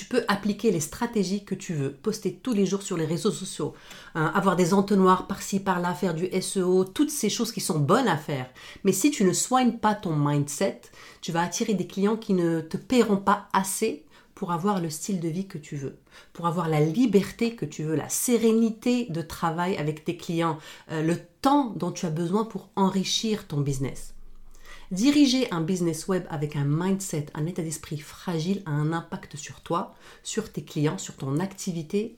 tu peux appliquer les stratégies que tu veux, poster tous les jours sur les réseaux sociaux, hein, avoir des entonnoirs par-ci par-là, faire du SEO, toutes ces choses qui sont bonnes à faire. Mais si tu ne soignes pas ton mindset, tu vas attirer des clients qui ne te paieront pas assez pour avoir le style de vie que tu veux, pour avoir la liberté que tu veux, la sérénité de travail avec tes clients, euh, le temps dont tu as besoin pour enrichir ton business. Diriger un business web avec un mindset, un état d'esprit fragile a un impact sur toi, sur tes clients, sur ton activité,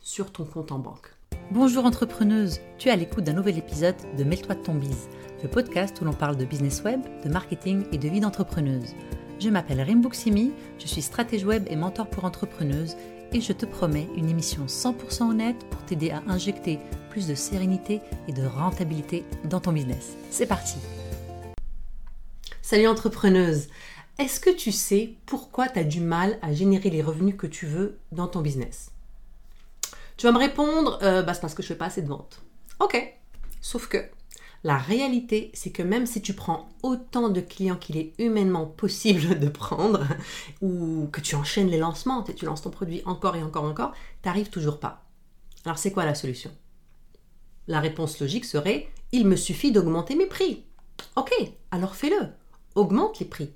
sur ton compte en banque. Bonjour entrepreneuse, tu es à l'écoute d'un nouvel épisode de Mêle-toi de ton bise, le podcast où l'on parle de business web, de marketing et de vie d'entrepreneuse. Je m'appelle Rimbuksimi, je suis stratège web et mentor pour entrepreneuses et je te promets une émission 100% honnête pour t'aider à injecter plus de sérénité et de rentabilité dans ton business. C'est parti Salut entrepreneuse Est-ce que tu sais pourquoi tu as du mal à générer les revenus que tu veux dans ton business? Tu vas me répondre, euh, bah, c'est parce que je fais pas assez de ventes. Ok, sauf que la réalité, c'est que même si tu prends autant de clients qu'il est humainement possible de prendre, ou que tu enchaînes les lancements, tu lances ton produit encore et encore et encore, tu n'arrives toujours pas. Alors c'est quoi la solution? La réponse logique serait, il me suffit d'augmenter mes prix. Ok, alors fais-le. Augmente les prix.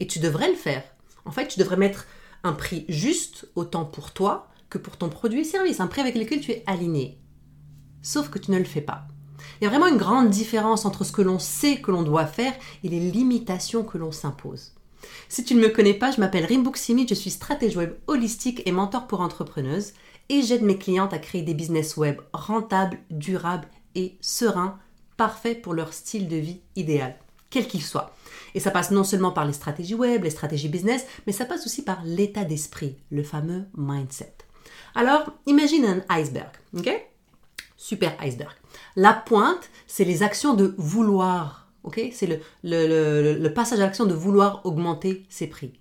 Et tu devrais le faire. En fait, tu devrais mettre un prix juste autant pour toi que pour ton produit et service, un prix avec lequel tu es aligné. Sauf que tu ne le fais pas. Il y a vraiment une grande différence entre ce que l'on sait que l'on doit faire et les limitations que l'on s'impose. Si tu ne me connais pas, je m'appelle Rimbook Simi, je suis stratège web holistique et mentor pour entrepreneuses et j'aide mes clientes à créer des business web rentables, durables et sereins, parfaits pour leur style de vie idéal, quel qu'il soit. Et ça passe non seulement par les stratégies web, les stratégies business, mais ça passe aussi par l'état d'esprit, le fameux mindset. Alors, imagine un iceberg, ok? Super iceberg. La pointe, c'est les actions de vouloir. ok? C'est le, passage à l'action de vouloir augmenter ses prix.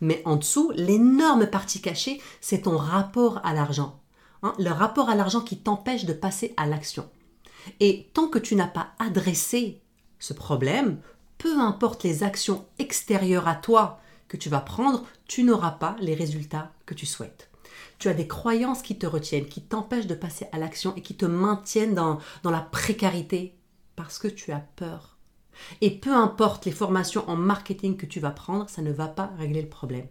Mais en dessous, l'énorme partie cachée, c'est ton rapport à l'argent. Hein, le rapport à l'argent qui t'empêche de passer à l'action. Et tant que tu n'as pas adressé ce problème, peu importe les actions extérieures à toi que tu vas prendre, tu n'auras pas les résultats que tu souhaites tu as des croyances qui te retiennent, qui t'empêchent de passer à l'action et qui te maintiennent dans, dans la précarité parce que tu as peur. Et peu importe les formations en marketing que tu vas prendre, ça ne va pas régler le problème.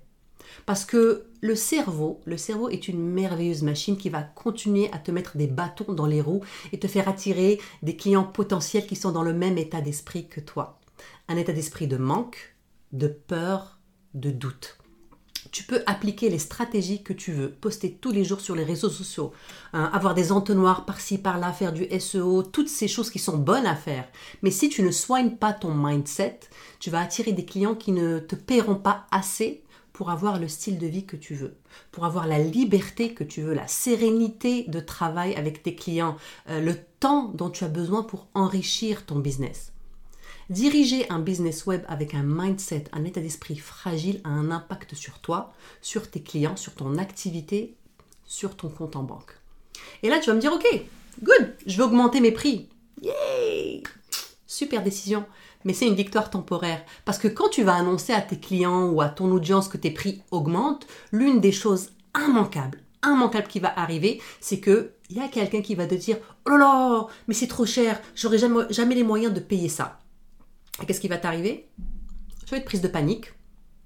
Parce que le cerveau, le cerveau est une merveilleuse machine qui va continuer à te mettre des bâtons dans les roues et te faire attirer des clients potentiels qui sont dans le même état d'esprit que toi. Un état d'esprit de manque, de peur, de doute tu peux appliquer les stratégies que tu veux, poster tous les jours sur les réseaux sociaux, hein, avoir des entonnoirs par-ci par-là, faire du SEO, toutes ces choses qui sont bonnes à faire. Mais si tu ne soignes pas ton mindset, tu vas attirer des clients qui ne te paieront pas assez pour avoir le style de vie que tu veux, pour avoir la liberté que tu veux, la sérénité de travail avec tes clients, euh, le temps dont tu as besoin pour enrichir ton business. Diriger un business web avec un mindset, un état d'esprit fragile a un impact sur toi, sur tes clients, sur ton activité, sur ton compte en banque. Et là, tu vas me dire, ok, good, je vais augmenter mes prix. Yay Super décision. Mais c'est une victoire temporaire. Parce que quand tu vas annoncer à tes clients ou à ton audience que tes prix augmentent, l'une des choses immanquables, immanquables qui va arriver, c'est que il y a quelqu'un qui va te dire Oh là là, mais c'est trop cher, j'aurai jamais, jamais les moyens de payer ça. Qu'est-ce qui va t'arriver? Tu vas être prise de panique.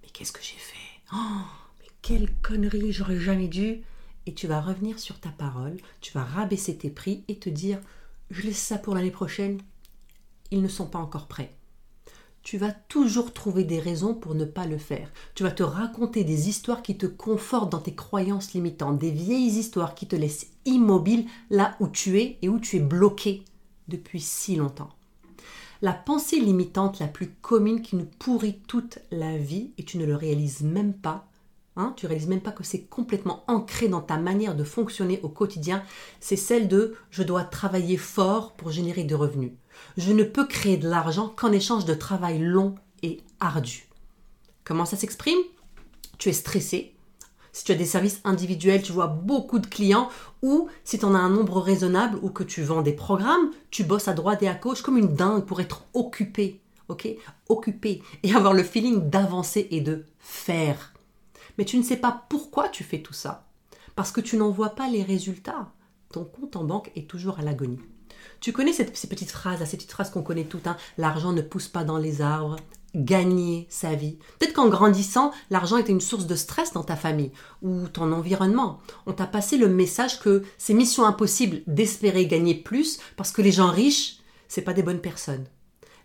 Mais qu'est-ce que j'ai fait? Oh, mais quelle connerie, j'aurais jamais dû. Et tu vas revenir sur ta parole, tu vas rabaisser tes prix et te dire je laisse ça pour l'année prochaine. Ils ne sont pas encore prêts. Tu vas toujours trouver des raisons pour ne pas le faire. Tu vas te raconter des histoires qui te confortent dans tes croyances limitantes, des vieilles histoires qui te laissent immobile là où tu es et où tu es bloqué depuis si longtemps. La pensée limitante la plus commune qui nous pourrit toute la vie et tu ne le réalises même pas. Hein, tu réalises même pas que c'est complètement ancré dans ta manière de fonctionner au quotidien. C'est celle de je dois travailler fort pour générer de revenus. Je ne peux créer de l'argent qu'en échange de travail long et ardu. Comment ça s'exprime? Tu es stressé, si tu as des services individuels, tu vois beaucoup de clients, ou si tu en as un nombre raisonnable ou que tu vends des programmes, tu bosses à droite et à gauche comme une dingue pour être occupé, ok? Occupé et avoir le feeling d'avancer et de faire. Mais tu ne sais pas pourquoi tu fais tout ça. Parce que tu n'en vois pas les résultats. Ton compte en banque est toujours à l'agonie. Tu connais ces petites phrases, ces petites phrases qu'on connaît toutes. Hein? L'argent ne pousse pas dans les arbres. Gagner sa vie. Peut-être qu'en grandissant, l'argent était une source de stress dans ta famille ou ton environnement. On t'a passé le message que c'est mission impossible d'espérer gagner plus parce que les gens riches, c'est pas des bonnes personnes.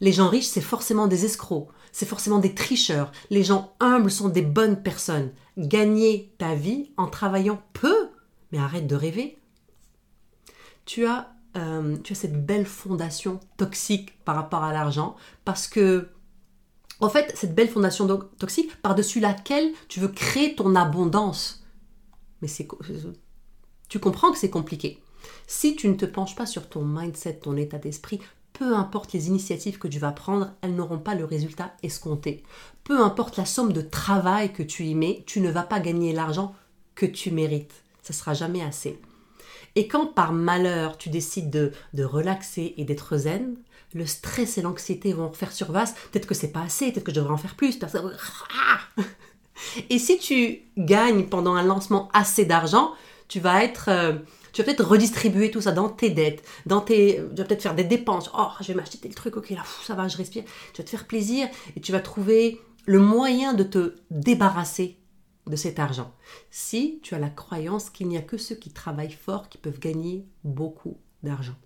Les gens riches, c'est forcément des escrocs, c'est forcément des tricheurs. Les gens humbles sont des bonnes personnes. Gagner ta vie en travaillant peu, mais arrête de rêver. Tu as euh, tu as cette belle fondation toxique par rapport à l'argent parce que, en fait, cette belle fondation toxique par-dessus laquelle tu veux créer ton abondance. Mais c'est, tu comprends que c'est compliqué. Si tu ne te penches pas sur ton mindset, ton état d'esprit, peu importe les initiatives que tu vas prendre, elles n'auront pas le résultat escompté. Peu importe la somme de travail que tu y mets, tu ne vas pas gagner l'argent que tu mérites. Ça sera jamais assez. Et quand par malheur tu décides de, de relaxer et d'être zen, le stress et l'anxiété vont faire surface. Peut-être que c'est pas assez, peut-être que je devrais en faire plus. Et si tu gagnes pendant un lancement assez d'argent, tu vas être, euh, tu vas peut-être redistribuer tout ça dans tes dettes, dans tes, tu vas peut-être faire des dépenses. Oh, je vais m'acheter tel truc, ok là, ça va, je respire. Tu vas te faire plaisir et tu vas trouver le moyen de te débarrasser de cet argent. Si tu as la croyance qu'il n'y a que ceux qui travaillent fort qui peuvent gagner beaucoup d'argent.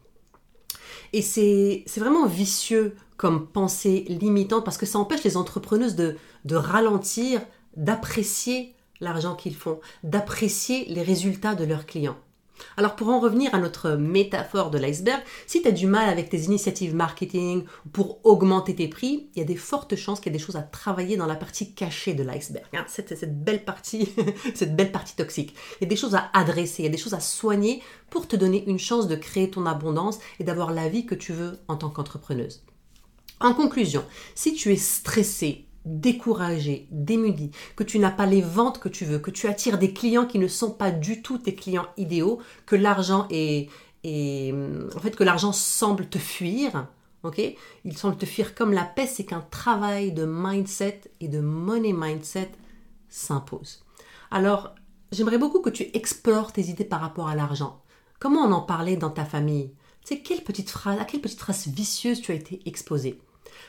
Et c'est vraiment vicieux comme pensée limitante parce que ça empêche les entrepreneuses de, de ralentir, d'apprécier l'argent qu'ils font, d'apprécier les résultats de leurs clients. Alors pour en revenir à notre métaphore de l'iceberg, si tu as du mal avec tes initiatives marketing pour augmenter tes prix, il y a des fortes chances qu'il y ait des choses à travailler dans la partie cachée de l'iceberg, hein. cette, cette, belle partie, cette belle partie toxique. Il y a des choses à adresser, il y a des choses à soigner pour te donner une chance de créer ton abondance et d'avoir la vie que tu veux en tant qu'entrepreneuse. En conclusion, si tu es stressé, découragé, démuni, que tu n'as pas les ventes que tu veux, que tu attires des clients qui ne sont pas du tout tes clients idéaux, que l'argent est, en fait que l'argent semble te fuir, ok? Il semble te fuir comme la peste, c'est qu'un travail de mindset et de money mindset s'impose. Alors, j'aimerais beaucoup que tu explores tes idées par rapport à l'argent. Comment on en parlait dans ta famille? Tu sais, quelle petite phrase, à quelle petite phrase vicieuse tu as été exposé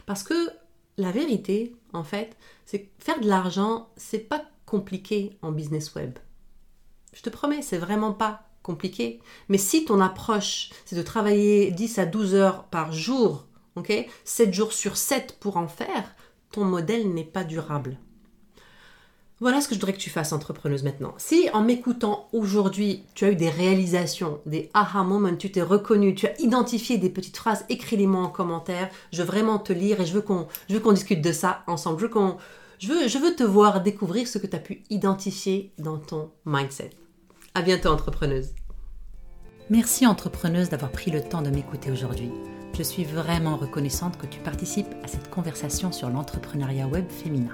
Parce que la vérité, en fait, c'est faire de l'argent, c'est pas compliqué en business web. Je te promets, c'est vraiment pas compliqué. Mais si ton approche, c'est de travailler 10 à 12 heures par jour, ok, 7 jours sur 7 pour en faire, ton modèle n'est pas durable. Voilà ce que je voudrais que tu fasses, entrepreneuse, maintenant. Si en m'écoutant aujourd'hui, tu as eu des réalisations, des aha moments, tu t'es reconnu, tu as identifié des petites phrases, écris-les-moi en commentaire. Je veux vraiment te lire et je veux qu'on, discute de ça ensemble. Je veux, qu'on, je, veux, je veux te voir découvrir ce que tu as pu identifier dans ton mindset. À bientôt, entrepreneuse. Merci, entrepreneuse, d'avoir pris le temps de m'écouter aujourd'hui. Je suis vraiment reconnaissante que tu participes à cette conversation sur l'entrepreneuriat web féminin.